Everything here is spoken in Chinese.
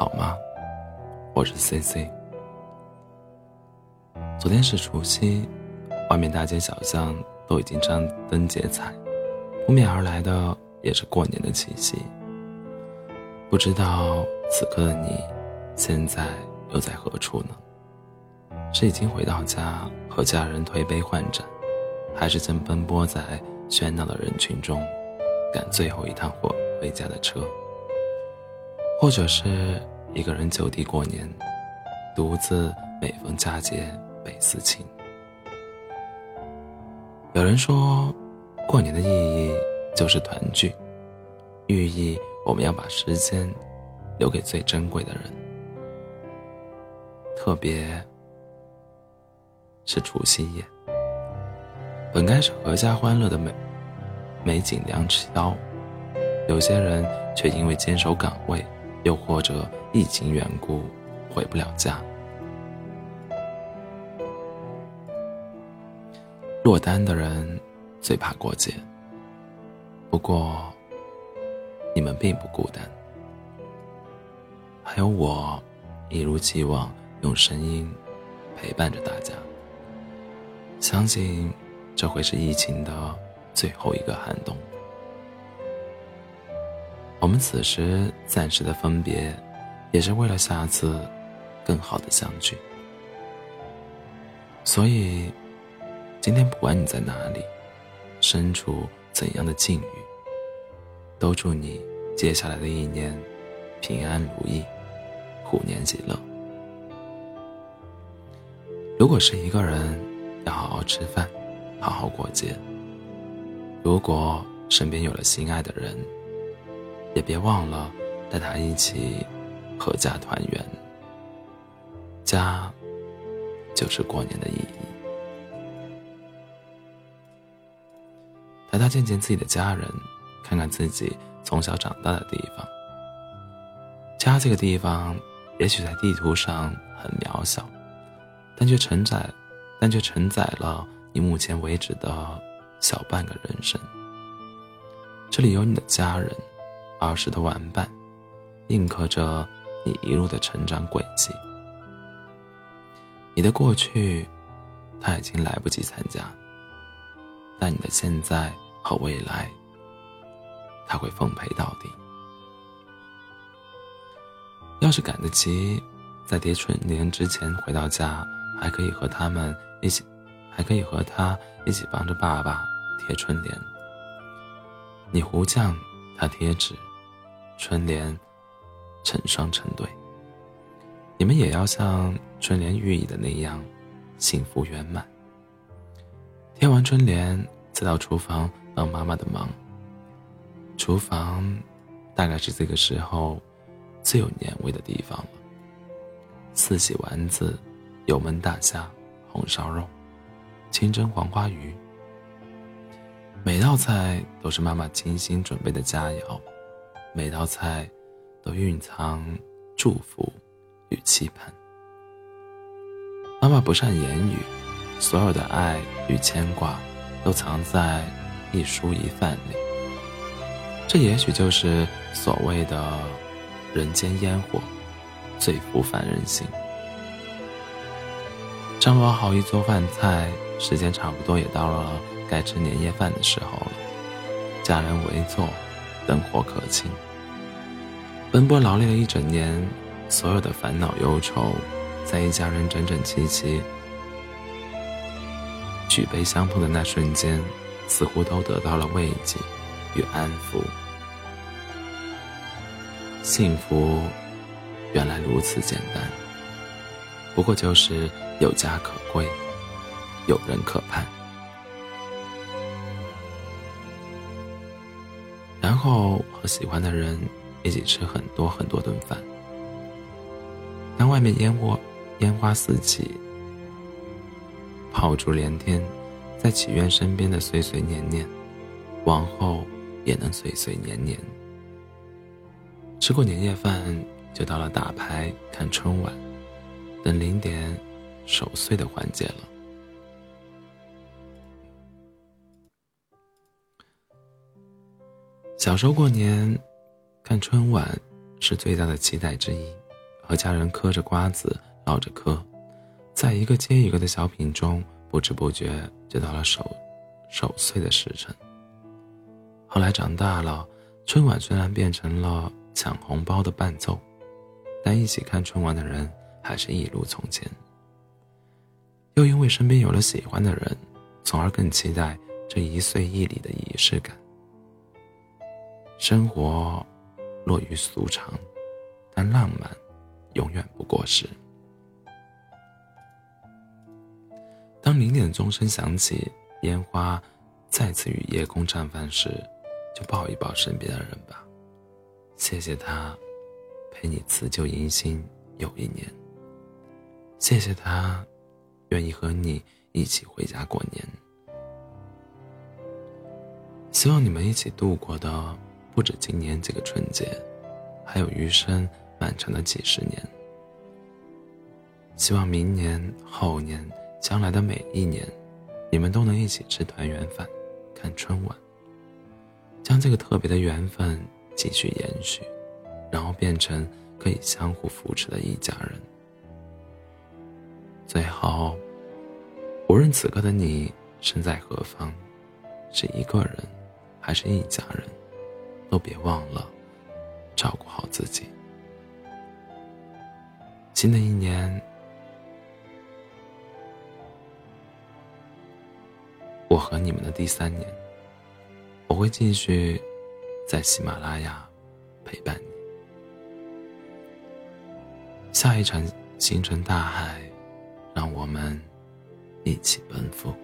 好吗？我是 C C。昨天是除夕，外面大街小巷都已经张灯结彩，扑面而来的也是过年的气息。不知道此刻的你，现在又在何处呢？是已经回到家和家人推杯换盏，还是正奔波在喧闹的人群中，赶最后一趟回回家的车？或者是一个人就地过年，独自每逢佳节倍思亲。有人说，过年的意义就是团聚，寓意我们要把时间留给最珍贵的人，特别是除夕夜，本该是阖家欢乐的美美景良宵，有些人却因为坚守岗位。又或者疫情缘故回不了家，落单的人最怕过节。不过，你们并不孤单，还有我，一如既往用声音陪伴着大家。相信这会是疫情的最后一个寒冬。我们此时暂时的分别，也是为了下次更好的相聚。所以，今天不管你在哪里，身处怎样的境遇，都祝你接下来的一年平安如意，虎年喜乐。如果是一个人，要好好吃饭，好好过节。如果身边有了心爱的人，也别忘了带他一起阖家团圆。家就是过年的意义。带他见见自己的家人，看看自己从小长大的地方。家这个地方，也许在地图上很渺小，但却承载，但却承载了你目前为止的小半个人生。这里有你的家人。儿时的玩伴，印刻着你一路的成长轨迹。你的过去，他已经来不及参加；但你的现在和未来，他会奉陪到底。要是赶得及，在贴春联之前回到家，还可以和他们一起，还可以和他一起帮着爸爸贴春联。你胡酱，他贴纸。春联成双成对，你们也要像春联寓意的那样，幸福圆满。贴完春联，再到厨房帮妈妈的忙。厨房大概是这个时候最有年味的地方了。四喜丸子、油焖大虾、红烧肉、清蒸黄花鱼，每道菜都是妈妈精心准备的佳肴。每道菜都蕴藏祝福与期盼。妈妈不善言语，所有的爱与牵挂都藏在一蔬一饭里。这也许就是所谓的人间烟火，最抚凡人心。张罗好一桌饭菜，时间差不多也到了该吃年夜饭的时候了。家人围坐。灯火可亲，奔波劳累了一整年，所有的烦恼忧愁，在一家人整整齐齐举杯相碰的那瞬间，似乎都得到了慰藉与安抚。幸福原来如此简单，不过就是有家可归，有人可盼。后和喜欢的人一起吃很多很多顿饭。当外面烟火烟花四起，炮竹连天，在祈愿身边的岁岁年年，往后也能岁岁年年。吃过年夜饭，就到了打牌、看春晚、等零点守岁的环节了。小时候过年，看春晚是最大的期待之一。和家人嗑着瓜子唠着嗑，在一个接一个的小品中，不知不觉就到了守守岁的时辰。后来长大了，春晚虽然变成了抢红包的伴奏，但一起看春晚的人还是一如从前。又因为身边有了喜欢的人，从而更期待这一岁一礼的仪式感。生活落于俗常，但浪漫永远不过时。当零点钟声响起，烟花再次与夜空绽放时，就抱一抱身边的人吧，谢谢他陪你辞旧迎新又一年，谢谢他愿意和你一起回家过年。希望你们一起度过的。不止今年这个春节，还有余生漫长的几十年。希望明年、后年、将来的每一年，你们都能一起吃团圆饭、看春晚，将这个特别的缘分继续延续，然后变成可以相互扶持的一家人。最后，无论此刻的你身在何方，是一个人，还是一家人。都别忘了照顾好自己。新的一年，我和你们的第三年，我会继续在喜马拉雅陪伴你。下一场星辰大海，让我们一起奔赴。